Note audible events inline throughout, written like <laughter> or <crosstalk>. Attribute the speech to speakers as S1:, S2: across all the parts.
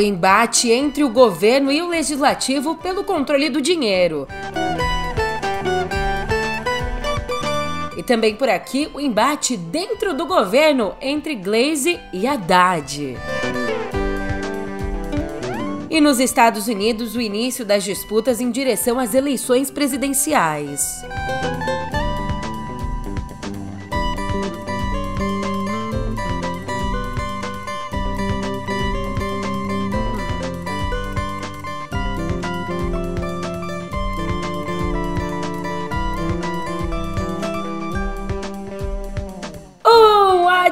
S1: O embate entre o governo e o legislativo pelo controle do dinheiro. E também por aqui o embate dentro do governo entre Glaze e Haddad. E nos Estados Unidos, o início das disputas em direção às eleições presidenciais.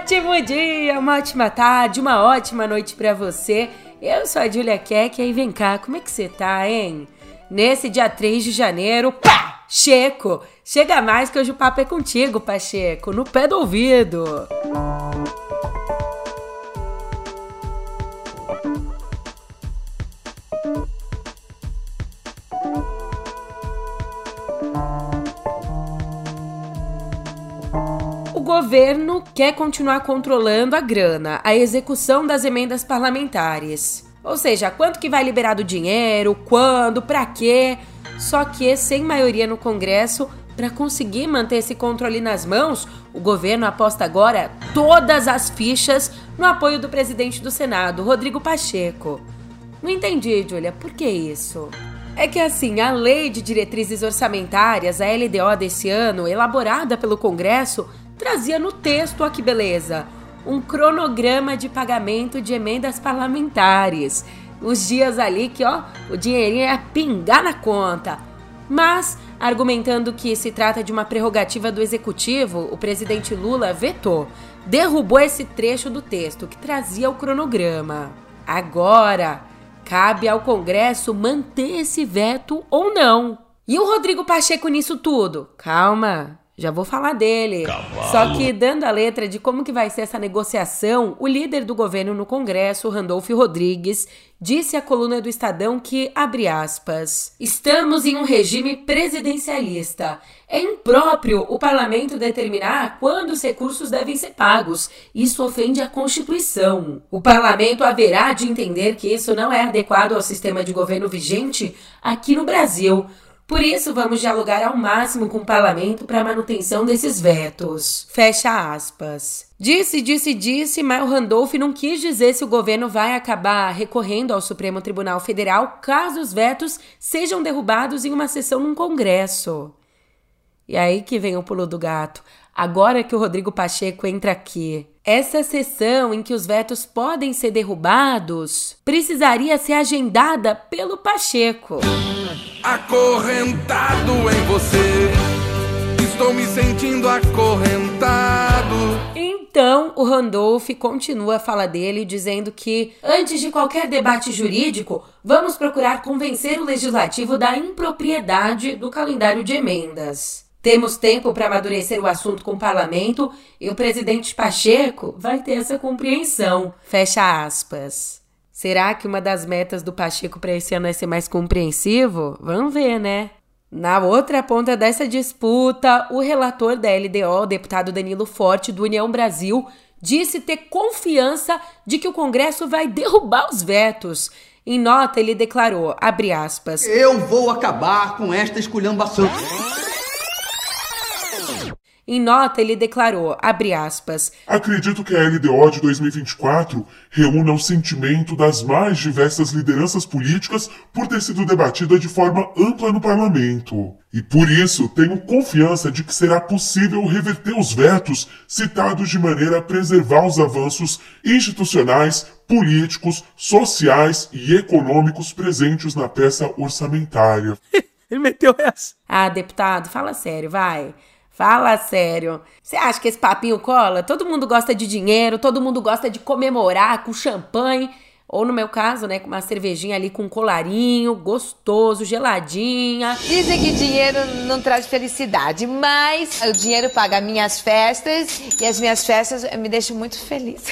S1: Ótimo dia, uma ótima tarde, uma ótima noite para você. Eu sou a Julia Keck e vem cá, como é que você tá, hein? Nesse dia 3 de janeiro, pá! Checo! Chega mais que hoje o papo é contigo, Pacheco, no pé do ouvido. Governo quer continuar controlando a grana, a execução das emendas parlamentares. Ou seja, quanto que vai liberar do dinheiro, quando, para quê? Só que sem maioria no Congresso, para conseguir manter esse controle nas mãos, o governo aposta agora todas as fichas no apoio do presidente do Senado, Rodrigo Pacheco. Não entendi, Julia, por que isso? É que assim, a Lei de Diretrizes Orçamentárias, a LDO desse ano, elaborada pelo Congresso, trazia no texto, ó que beleza, um cronograma de pagamento de emendas parlamentares. Os dias ali que, ó, o dinheirinho ia pingar na conta. Mas, argumentando que se trata de uma prerrogativa do executivo, o presidente Lula vetou, derrubou esse trecho do texto que trazia o cronograma. Agora, cabe ao Congresso manter esse veto ou não. E o Rodrigo Pacheco nisso tudo? Calma, já vou falar dele. Cavalo. Só que dando a letra de como que vai ser essa negociação, o líder do governo no Congresso, Randolph Rodrigues, disse à coluna do Estadão que, abre aspas, estamos em um regime presidencialista. É impróprio o parlamento determinar quando os recursos devem ser pagos. Isso ofende a Constituição. O parlamento haverá de entender que isso não é adequado ao sistema de governo vigente aqui no Brasil. Por isso, vamos dialogar ao máximo com o parlamento para a manutenção desses vetos. Fecha aspas. Disse, disse, disse, mas o Randolph não quis dizer se o governo vai acabar recorrendo ao Supremo Tribunal Federal caso os vetos sejam derrubados em uma sessão num congresso. E aí que vem o pulo do gato. Agora que o Rodrigo Pacheco entra aqui, essa sessão em que os vetos podem ser derrubados precisaria ser agendada pelo Pacheco
S2: acorrentado em você. Estou me sentindo acorrentado.
S1: Então, o Randolph continua a fala dele dizendo que, antes de qualquer debate jurídico, vamos procurar convencer o legislativo da impropriedade do calendário de emendas. Temos tempo para amadurecer o assunto com o parlamento e o presidente Pacheco vai ter essa compreensão. Fecha aspas. Será que uma das metas do Pacheco para esse ano é ser mais compreensivo? Vamos ver, né? Na outra ponta dessa disputa, o relator da LDO, o deputado Danilo Forte, do União Brasil, disse ter confiança de que o Congresso vai derrubar os vetos. Em nota, ele declarou, abre aspas,
S3: Eu vou acabar com esta esculhambação.
S1: Em nota, ele declarou, aspas,
S4: Acredito que a LDO de 2024 reúna o sentimento das mais diversas lideranças políticas por ter sido debatida de forma ampla no parlamento. E por isso tenho confiança de que será possível reverter os vetos citados de maneira a preservar os avanços institucionais, políticos, sociais e econômicos presentes na peça orçamentária. <laughs>
S1: ele meteu essa. Ah, deputado, fala sério, vai. Fala sério. Você acha que esse papinho cola? Todo mundo gosta de dinheiro, todo mundo gosta de comemorar com champanhe. Ou no meu caso, né, com uma cervejinha ali com um colarinho, gostoso, geladinha.
S5: Dizem que dinheiro não traz felicidade, mas o dinheiro paga minhas festas e as minhas festas me deixam muito feliz.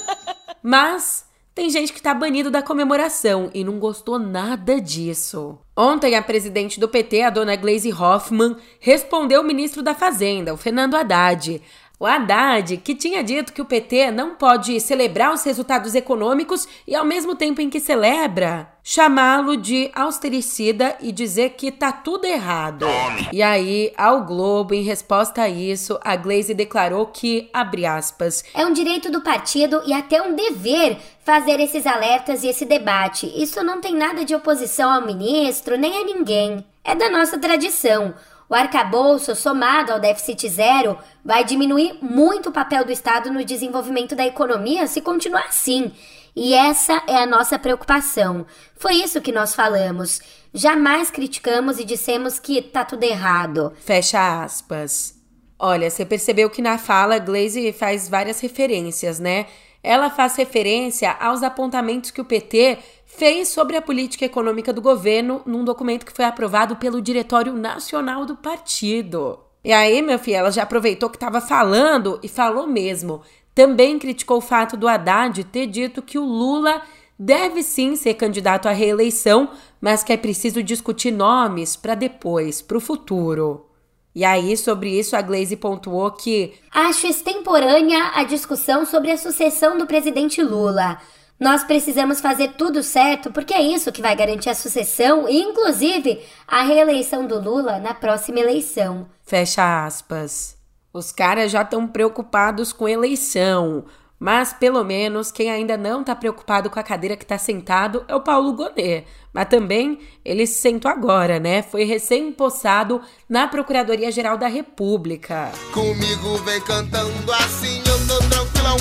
S5: <laughs>
S1: mas tem gente que está banido da comemoração e não gostou nada disso. Ontem, a presidente do PT, a dona Glaise Hoffmann, respondeu o ministro da Fazenda, o Fernando Haddad. O Haddad, que tinha dito que o PT não pode celebrar os resultados econômicos e, ao mesmo tempo em que celebra, chamá-lo de austericida e dizer que tá tudo errado. E aí, ao Globo, em resposta a isso, a Glaze declarou que, abre aspas,
S6: é um direito do partido e até um dever fazer esses alertas e esse debate. Isso não tem nada de oposição ao ministro nem a ninguém. É da nossa tradição. O arcabouço, somado ao déficit zero, vai diminuir muito o papel do Estado no desenvolvimento da economia se continuar assim. E essa é a nossa preocupação. Foi isso que nós falamos. Jamais criticamos e dissemos que tá tudo errado.
S1: Fecha aspas. Olha, você percebeu que na fala Glaze faz várias referências, né? Ela faz referência aos apontamentos que o PT fez sobre a política econômica do governo num documento que foi aprovado pelo Diretório Nacional do Partido. E aí, meu filho, ela já aproveitou que estava falando e falou mesmo. Também criticou o fato do Haddad ter dito que o Lula deve sim ser candidato à reeleição, mas que é preciso discutir nomes para depois, para o futuro. E aí, sobre isso, a Glaze pontuou que
S6: acho extemporânea a discussão sobre a sucessão do presidente Lula. Nós precisamos fazer tudo certo porque é isso que vai garantir a sucessão e, inclusive, a reeleição do Lula na próxima eleição.
S1: Fecha aspas. Os caras já estão preocupados com eleição. Mas pelo menos quem ainda não está preocupado com a cadeira que está sentado é o Paulo Gonet. Mas também ele se sentou agora, né? Foi recém-impossado na Procuradoria-Geral da República.
S2: Comigo vem cantando assim, eu tô tranquilão.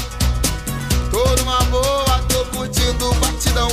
S2: Tô numa boa, tô curtindo o batidão.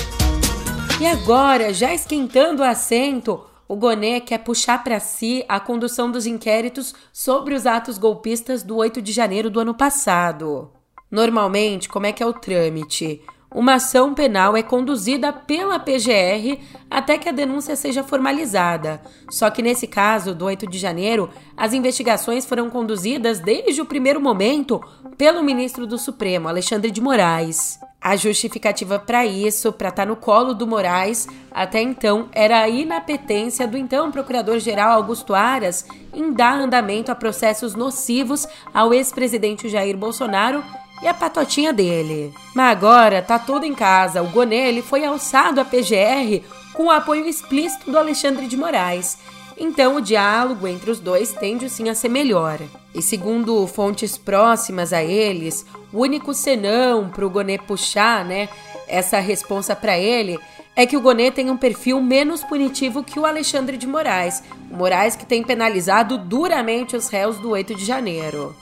S1: E agora, já esquentando o assento, o Gonet quer puxar para si a condução dos inquéritos sobre os atos golpistas do 8 de janeiro do ano passado. Normalmente, como é que é o trâmite? Uma ação penal é conduzida pela PGR até que a denúncia seja formalizada. Só que nesse caso, do 8 de janeiro, as investigações foram conduzidas desde o primeiro momento pelo ministro do Supremo, Alexandre de Moraes. A justificativa para isso, para estar tá no colo do Moraes, até então, era a inapetência do então procurador-geral Augusto Aras em dar andamento a processos nocivos ao ex-presidente Jair Bolsonaro e a patotinha dele. Mas agora tá tudo em casa. O Gonelli foi alçado à PGR com o apoio explícito do Alexandre de Moraes. Então o diálogo entre os dois tende sim a ser melhor. E segundo fontes próximas a eles, o único senão para o Gonê puxar, né, essa responsa para ele é que o Gonê tem um perfil menos punitivo que o Alexandre de Moraes. O Moraes que tem penalizado duramente os réus do 8 de janeiro.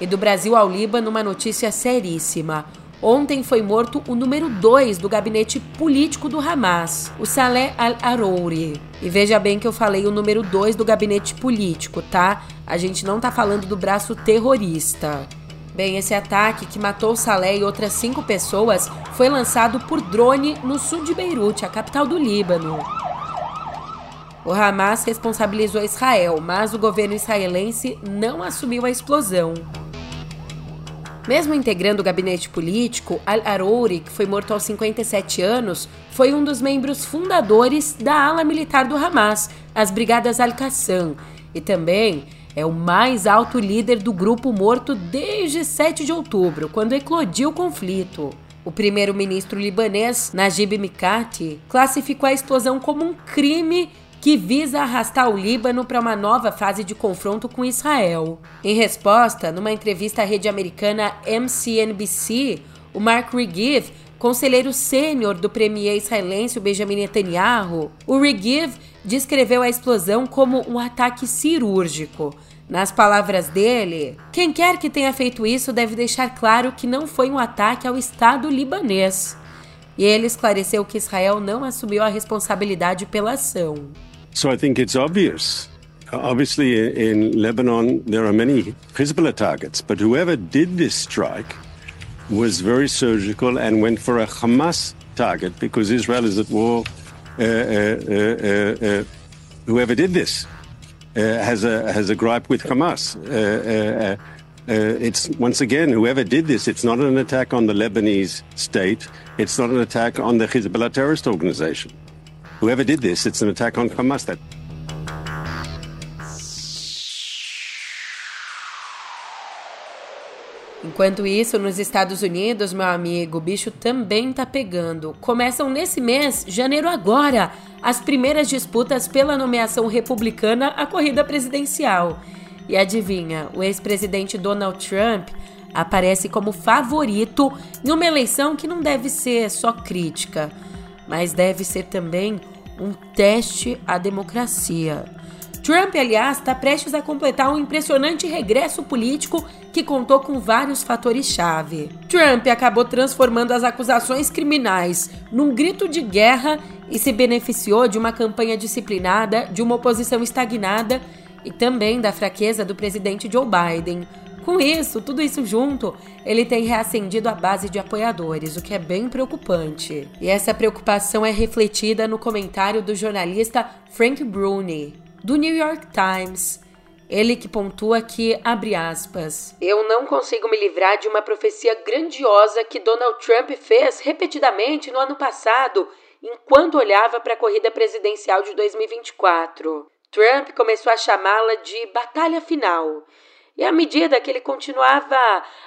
S1: E do Brasil ao Líbano, uma notícia seríssima. Ontem foi morto o número 2 do gabinete político do Hamas, o Saleh al-Arouri. E veja bem que eu falei o número 2 do gabinete político, tá? A gente não tá falando do braço terrorista. Bem, esse ataque que matou Saleh e outras cinco pessoas foi lançado por drone no sul de Beirute, a capital do Líbano. O Hamas responsabilizou Israel, mas o governo israelense não assumiu a explosão. Mesmo integrando o gabinete político, Al-Arouri, que foi morto aos 57 anos, foi um dos membros fundadores da ala militar do Hamas, as Brigadas Al-Qassam, e também é o mais alto líder do grupo morto desde 7 de outubro, quando eclodiu o conflito. O primeiro-ministro libanês, Najib Mikati, classificou a explosão como um crime que visa arrastar o Líbano para uma nova fase de confronto com Israel. Em resposta, numa entrevista à rede americana MCNBC, o Mark Regev, conselheiro sênior do premier israelense Benjamin Netanyahu, o Regev descreveu a explosão como um ataque cirúrgico. Nas palavras dele, quem quer que tenha feito isso deve deixar claro que não foi um ataque ao Estado libanês. E ele esclareceu que Israel não assumiu a responsabilidade pela ação.
S7: So I think it's obvious. Obviously, in Lebanon, there are many Hezbollah targets, but whoever did this strike was very surgical and went for a Hamas target because Israel is at war. Uh, uh, uh, uh whoever did this uh, has a has a gripe with Hamas. Uh, it's once again whoever did this. It's not an attack on the Lebanese state. It's not an attack on the Hezbollah terrorist organization. Whoever did this, it's an attack on Hamas.
S1: Enquanto isso, nos Estados Unidos, meu amigo, o bicho também tá pegando. Começam nesse mês, janeiro agora, as primeiras disputas pela nomeação republicana à corrida presidencial. E adivinha, o ex-presidente Donald Trump aparece como favorito em uma eleição que não deve ser só crítica, mas deve ser também um teste à democracia. Trump, aliás, está prestes a completar um impressionante regresso político que contou com vários fatores-chave. Trump acabou transformando as acusações criminais num grito de guerra e se beneficiou de uma campanha disciplinada, de uma oposição estagnada e também da fraqueza do presidente Joe Biden. Com isso, tudo isso junto, ele tem reacendido a base de apoiadores, o que é bem preocupante. E essa preocupação é refletida no comentário do jornalista Frank Bruni, do New York Times. Ele que pontua que, abre aspas, eu não consigo me livrar de uma profecia grandiosa que Donald Trump fez repetidamente no ano passado, enquanto olhava para a corrida presidencial de 2024. Trump começou a chamá-la de batalha final. E à medida que ele continuava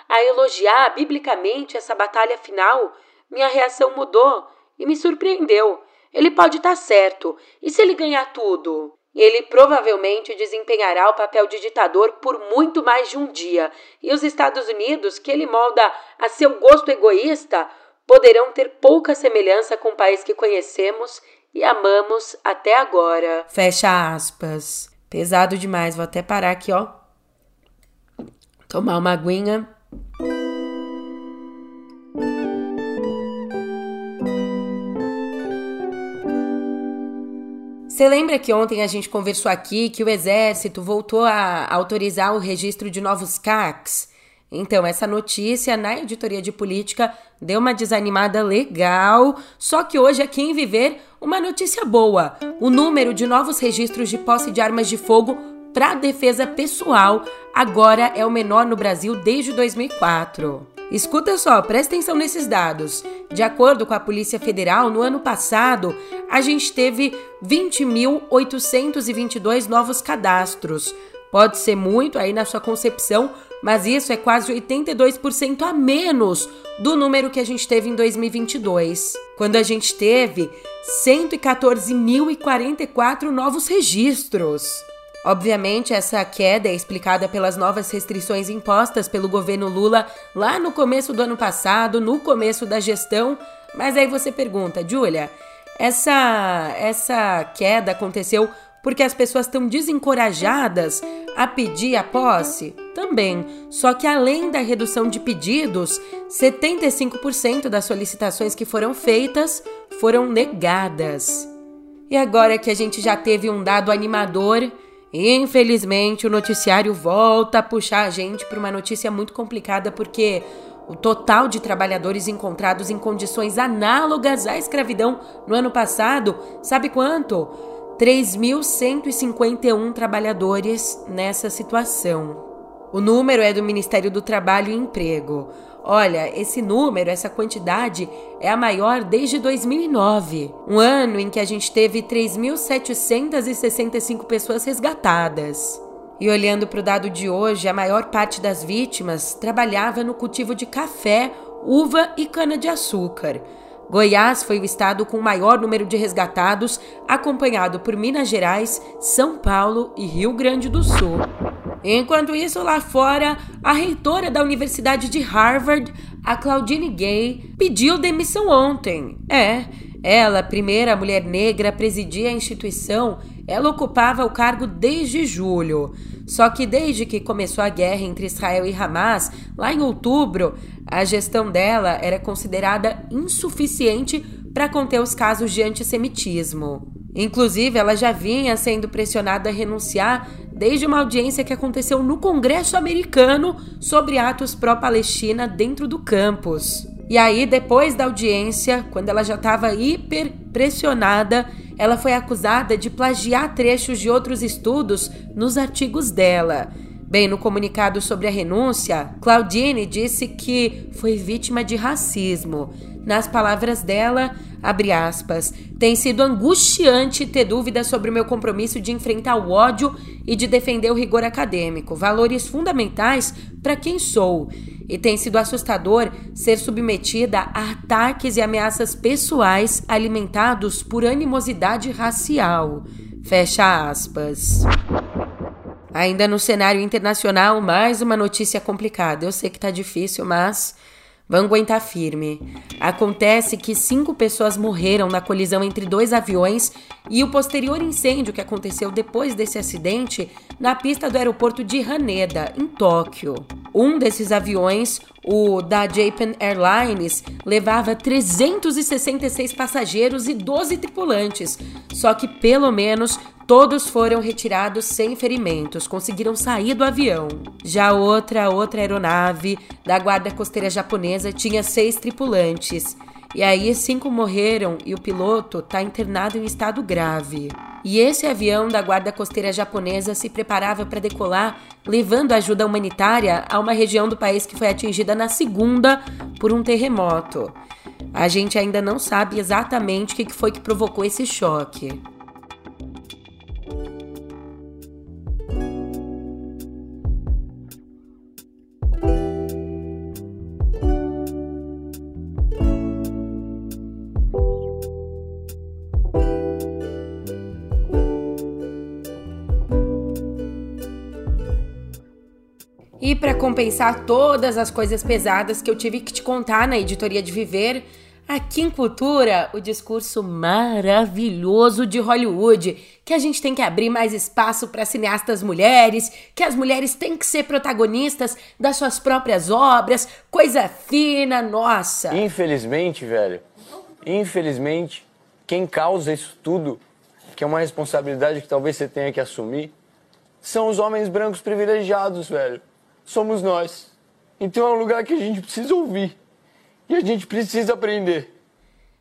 S1: a elogiar biblicamente essa batalha final, minha reação mudou e me surpreendeu. Ele pode estar certo. E se ele ganhar tudo? Ele provavelmente desempenhará o papel de ditador por muito mais de um dia, e os Estados Unidos, que ele molda a seu gosto egoísta, poderão ter pouca semelhança com o país que conhecemos e amamos até agora. Fecha aspas. Pesado demais, vou até parar aqui, ó. Tomar uma aguinha. Você lembra que ontem a gente conversou aqui que o Exército voltou a autorizar o registro de novos CACs? Então, essa notícia na editoria de política deu uma desanimada legal, só que hoje aqui em Viver, uma notícia boa. O número de novos registros de posse de armas de fogo para defesa pessoal agora é o menor no Brasil desde 2004. Escuta só, presta atenção nesses dados. De acordo com a Polícia Federal, no ano passado, a gente teve 20.822 novos cadastros. Pode ser muito aí na sua concepção, mas isso é quase 82% a menos do número que a gente teve em 2022, quando a gente teve 114.044 novos registros. Obviamente, essa queda é explicada pelas novas restrições impostas pelo governo Lula lá no começo do ano passado, no começo da gestão. Mas aí você pergunta, Júlia, essa, essa queda aconteceu porque as pessoas estão desencorajadas a pedir a posse? Também. Só que além da redução de pedidos, 75% das solicitações que foram feitas foram negadas. E agora que a gente já teve um dado animador, Infelizmente, o noticiário volta a puxar a gente para uma notícia muito complicada porque o total de trabalhadores encontrados em condições análogas à escravidão no ano passado, sabe quanto? 3.151 trabalhadores nessa situação. O número é do Ministério do Trabalho e Emprego. Olha, esse número, essa quantidade é a maior desde 2009, um ano em que a gente teve 3.765 pessoas resgatadas. E olhando para o dado de hoje, a maior parte das vítimas trabalhava no cultivo de café, uva e cana-de-açúcar. Goiás foi o estado com maior número de resgatados, acompanhado por Minas Gerais, São Paulo e Rio Grande do Sul. Enquanto isso, lá fora, a reitora da Universidade de Harvard, a Claudine Gay, pediu demissão ontem. É, ela, primeira mulher negra a presidir a instituição, ela ocupava o cargo desde julho. Só que desde que começou a guerra entre Israel e Hamas, lá em outubro, a gestão dela era considerada insuficiente para conter os casos de antissemitismo. Inclusive, ela já vinha sendo pressionada a renunciar desde uma audiência que aconteceu no Congresso americano sobre atos pró-Palestina dentro do campus. E aí, depois da audiência, quando ela já estava hiper pressionada, ela foi acusada de plagiar trechos de outros estudos nos artigos dela. Bem, no comunicado sobre a renúncia, Claudine disse que foi vítima de racismo. Nas palavras dela, abre aspas, tem sido angustiante ter dúvidas sobre o meu compromisso de enfrentar o ódio e de defender o rigor acadêmico, valores fundamentais para quem sou. E tem sido assustador ser submetida a ataques e ameaças pessoais alimentados por animosidade racial. Fecha aspas. Ainda no cenário internacional, mais uma notícia complicada. Eu sei que tá difícil, mas Vão aguentar firme. Acontece que cinco pessoas morreram na colisão entre dois aviões e o posterior incêndio que aconteceu depois desse acidente na pista do aeroporto de Haneda, em Tóquio. Um desses aviões, o da Japan Airlines, levava 366 passageiros e 12 tripulantes, só que pelo menos Todos foram retirados sem ferimentos, conseguiram sair do avião. Já outra, outra aeronave da Guarda Costeira Japonesa tinha seis tripulantes. E aí, cinco morreram e o piloto está internado em estado grave. E esse avião da Guarda Costeira Japonesa se preparava para decolar, levando ajuda humanitária a uma região do país que foi atingida na segunda por um terremoto. A gente ainda não sabe exatamente o que foi que provocou esse choque. Compensar todas as coisas pesadas que eu tive que te contar na editoria de Viver, aqui em Cultura, o discurso maravilhoso de Hollywood, que a gente tem que abrir mais espaço para cineastas mulheres, que as mulheres têm que ser protagonistas das suas próprias obras, coisa fina, nossa.
S8: Infelizmente, velho, infelizmente, quem causa isso tudo, que é uma responsabilidade que talvez você tenha que assumir, são os homens brancos privilegiados, velho somos nós. Então é um lugar que a gente precisa ouvir e a gente precisa aprender.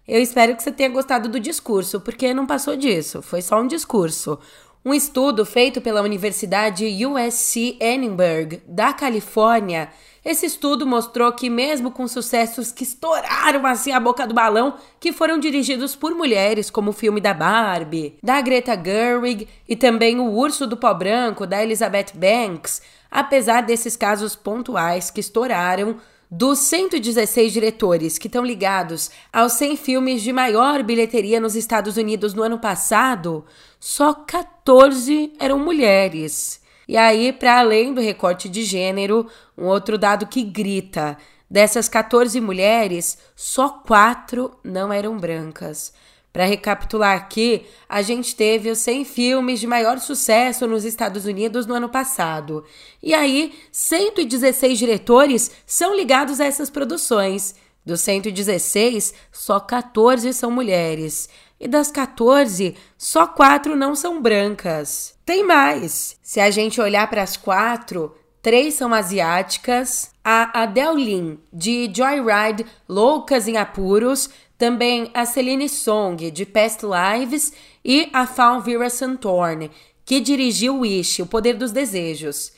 S1: Eu espero que você tenha gostado do discurso, porque não passou disso, foi só um discurso. Um estudo feito pela Universidade USC Annenberg, da Califórnia, esse estudo mostrou que, mesmo com sucessos que estouraram assim a boca do balão, que foram dirigidos por mulheres, como o filme da Barbie, da Greta Gerwig e também O Urso do Pó Branco, da Elizabeth Banks, apesar desses casos pontuais que estouraram, dos 116 diretores que estão ligados aos 100 filmes de maior bilheteria nos Estados Unidos no ano passado, só 14 eram mulheres. E aí, para além do recorte de gênero, um outro dado que grita: dessas 14 mulheres, só 4 não eram brancas. Para recapitular aqui, a gente teve os 100 filmes de maior sucesso nos Estados Unidos no ano passado. E aí, 116 diretores são ligados a essas produções. Dos 116, só 14 são mulheres. E das 14, só 4 não são brancas. Tem mais! Se a gente olhar para as quatro, três são asiáticas. A Adele Lin, de Joyride Loucas em Apuros, também a Celine Song, de Past Lives, e a Falvira Santorne, que dirigiu Wish, O Poder dos Desejos.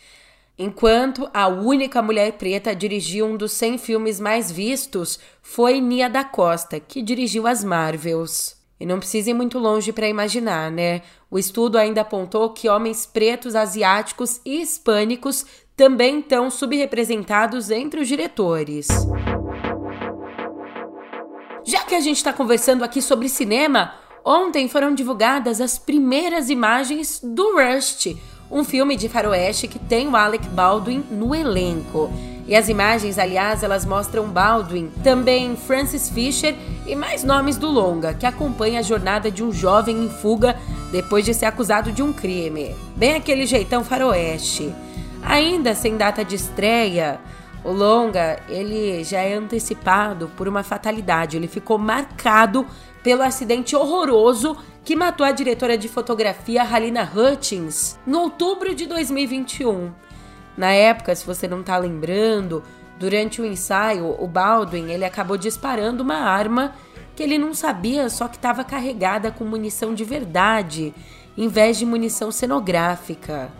S1: Enquanto a única mulher preta a dirigir um dos 100 filmes mais vistos foi Nia da Costa, que dirigiu as Marvels. E não precisa ir muito longe para imaginar, né? O estudo ainda apontou que homens pretos, asiáticos e hispânicos também estão subrepresentados entre os diretores. Já que a gente está conversando aqui sobre cinema, ontem foram divulgadas as primeiras imagens do Rust, um filme de faroeste que tem o Alec Baldwin no elenco. E as imagens, aliás, elas mostram Baldwin, também Francis Fisher e mais nomes do longa, que acompanha a jornada de um jovem em fuga depois de ser acusado de um crime. Bem aquele jeitão faroeste. Ainda sem data de estreia, o longa, ele já é antecipado por uma fatalidade. Ele ficou marcado pelo acidente horroroso que matou a diretora de fotografia Halina Hutchins no outubro de 2021. Na época, se você não está lembrando, durante o ensaio, o Baldwin ele acabou disparando uma arma que ele não sabia, só que estava carregada com munição de verdade, em vez de munição cenográfica.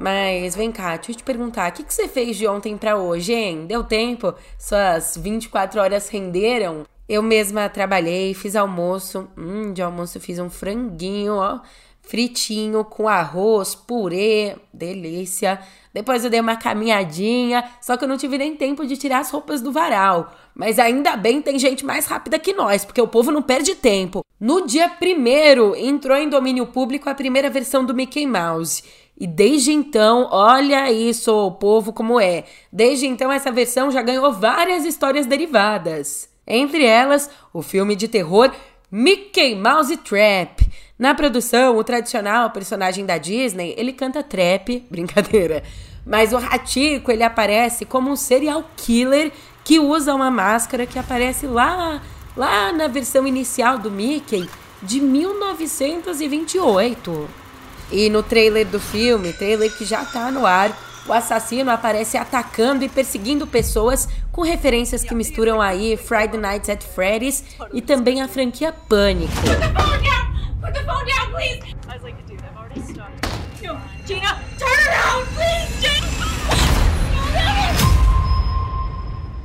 S1: Mas vem cá, deixa eu te perguntar, o que, que você fez de ontem para hoje, hein? Deu tempo? Suas 24 horas renderam? Eu mesma trabalhei, fiz almoço. Hum, de almoço fiz um franguinho, ó, fritinho com arroz, purê, delícia. Depois eu dei uma caminhadinha, só que eu não tive nem tempo de tirar as roupas do varal. Mas ainda bem tem gente mais rápida que nós, porque o povo não perde tempo. No dia primeiro entrou em domínio público a primeira versão do Mickey Mouse. E desde então, olha isso, o povo como é. Desde então, essa versão já ganhou várias histórias derivadas. Entre elas, o filme de terror Mickey Mouse Trap. Na produção, o tradicional personagem da Disney, ele canta trap, <laughs> brincadeira. Mas o Ratico, ele aparece como um serial killer que usa uma máscara que aparece lá, lá na versão inicial do Mickey de 1928. E no trailer do filme, trailer que já tá no ar, o assassino aparece atacando e perseguindo pessoas com referências que misturam aí Friday Nights at Freddy's e também a franquia Pânico.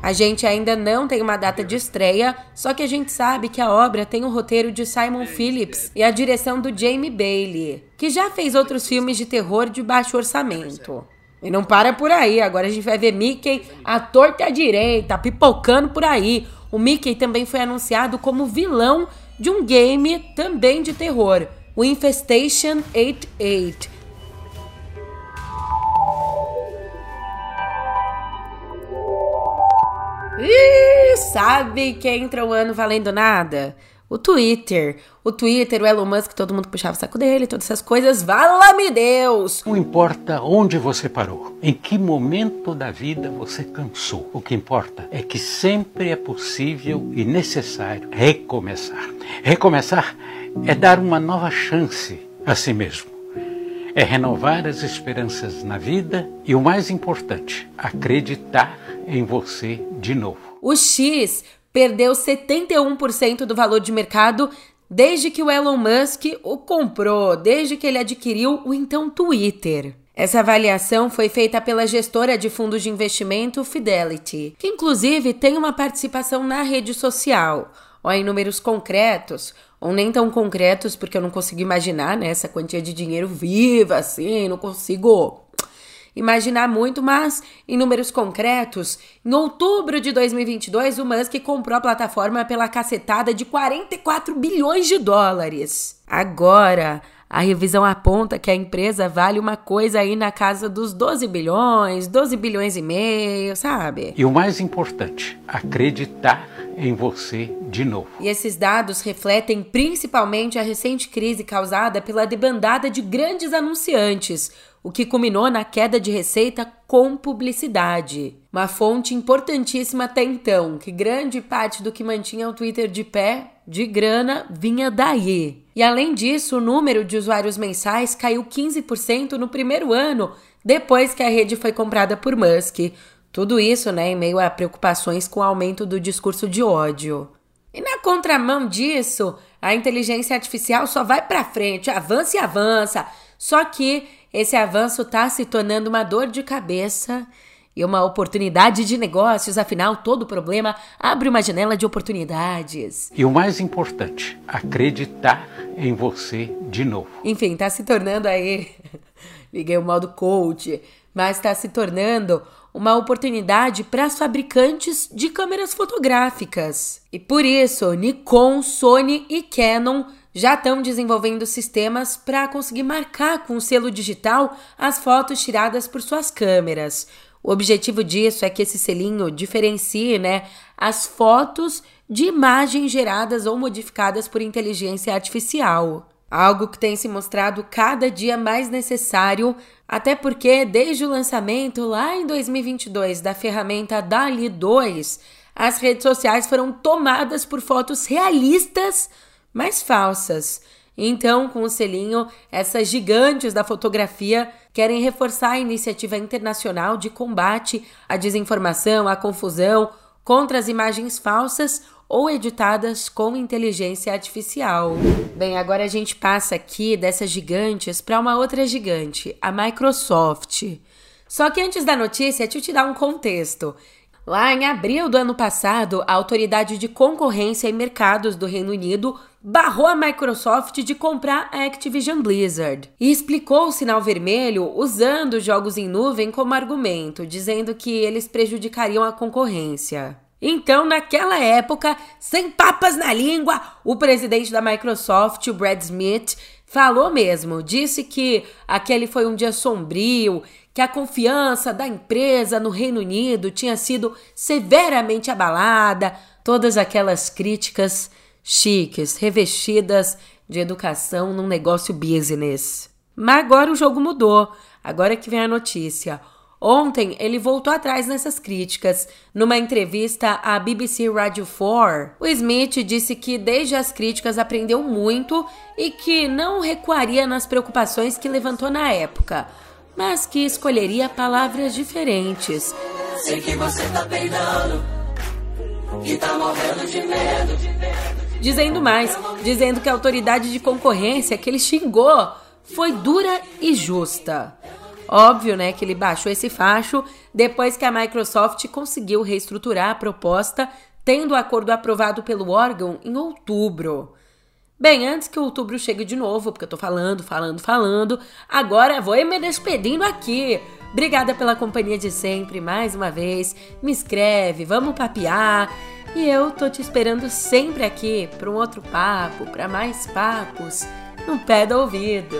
S1: A gente ainda não tem uma data de estreia, só que a gente sabe que a obra tem o roteiro de Simon Phillips e a direção do Jamie Bailey, que já fez outros filmes de terror de baixo orçamento. E não para por aí, agora a gente vai ver Mickey à torta e à direita, pipocando por aí. O Mickey também foi anunciado como vilão de um game também de terror, o Infestation 88, Ih, sabe quem entra o ano valendo nada? O Twitter. O Twitter, o Elon Musk, todo mundo puxava o saco dele, todas essas coisas. Vala-me Deus!
S9: Não importa onde você parou, em que momento da vida você cansou. O que importa é que sempre é possível e necessário recomeçar. Recomeçar é dar uma nova chance a si mesmo. É renovar as esperanças na vida e, o mais importante, acreditar em você de novo.
S1: O X perdeu 71% do valor de mercado desde que o Elon Musk o comprou, desde que ele adquiriu o então Twitter. Essa avaliação foi feita pela gestora de fundos de investimento Fidelity, que inclusive tem uma participação na rede social. Ó, em números concretos, ou nem tão concretos, porque eu não consigo imaginar né, essa quantia de dinheiro viva assim, não consigo imaginar muito, mas em números concretos, em outubro de 2022, o Musk comprou a plataforma pela cacetada de 44 bilhões de dólares. Agora, a revisão aponta que a empresa vale uma coisa aí na casa dos 12 bilhões, 12 bilhões e meio, sabe?
S9: E o mais importante, acreditar em você de novo.
S1: E esses dados refletem principalmente a recente crise causada pela debandada de grandes anunciantes, o que culminou na queda de receita com publicidade. Uma fonte importantíssima até então, que grande parte do que mantinha o Twitter de pé, de grana, vinha daí. E além disso, o número de usuários mensais caiu 15% no primeiro ano, depois que a rede foi comprada por Musk. Tudo isso, né, em meio a preocupações com o aumento do discurso de ódio. E na contramão disso, a inteligência artificial só vai para frente, avança e avança. Só que esse avanço está se tornando uma dor de cabeça e uma oportunidade de negócios, afinal, todo problema abre uma janela de oportunidades.
S9: E o mais importante, acreditar em você de novo.
S1: Enfim, está se tornando aí. <laughs> Liguei o modo coach, mas está se tornando uma oportunidade para as fabricantes de câmeras fotográficas. E por isso, Nikon, Sony e Canon já estão desenvolvendo sistemas para conseguir marcar com selo digital as fotos tiradas por suas câmeras. O objetivo disso é que esse selinho diferencie né, as fotos de imagens geradas ou modificadas por inteligência artificial. Algo que tem se mostrado cada dia mais necessário, até porque desde o lançamento lá em 2022 da ferramenta DALI 2, as redes sociais foram tomadas por fotos realistas mas falsas. Então, com o selinho, essas gigantes da fotografia querem reforçar a iniciativa internacional de combate à desinformação, à confusão, contra as imagens falsas ou editadas com inteligência artificial. Bem, agora a gente passa aqui dessas gigantes para uma outra gigante, a Microsoft. Só que antes da notícia, deixa eu te dar um contexto. Lá em abril do ano passado, a Autoridade de Concorrência e Mercados do Reino Unido barrou a Microsoft de comprar a Activision Blizzard e explicou o sinal vermelho usando jogos em nuvem como argumento, dizendo que eles prejudicariam a concorrência. Então, naquela época, sem papas na língua, o presidente da Microsoft, o Brad Smith, falou mesmo, disse que aquele foi um dia sombrio que a confiança da empresa no Reino Unido tinha sido severamente abalada, todas aquelas críticas chiques, revestidas de educação num negócio business. Mas agora o jogo mudou. Agora que vem a notícia. Ontem ele voltou atrás nessas críticas. Numa entrevista à BBC Radio 4, o Smith disse que desde as críticas aprendeu muito e que não recuaria nas preocupações que levantou na época mas que escolheria palavras diferentes. Sei que você tá peidando e tá morrendo de medo. Dizendo mais, dizendo que a autoridade de concorrência que ele xingou foi dura e justa. Óbvio, né, que ele baixou esse facho depois que a Microsoft conseguiu reestruturar a proposta, tendo o acordo aprovado pelo órgão em outubro. Bem, antes que outubro chegue de novo, porque eu tô falando, falando, falando, agora vou me despedindo aqui. Obrigada pela companhia de sempre, mais uma vez. Me inscreve, vamos papear. E eu tô te esperando sempre aqui para um outro papo, para mais papos no pé do ouvido.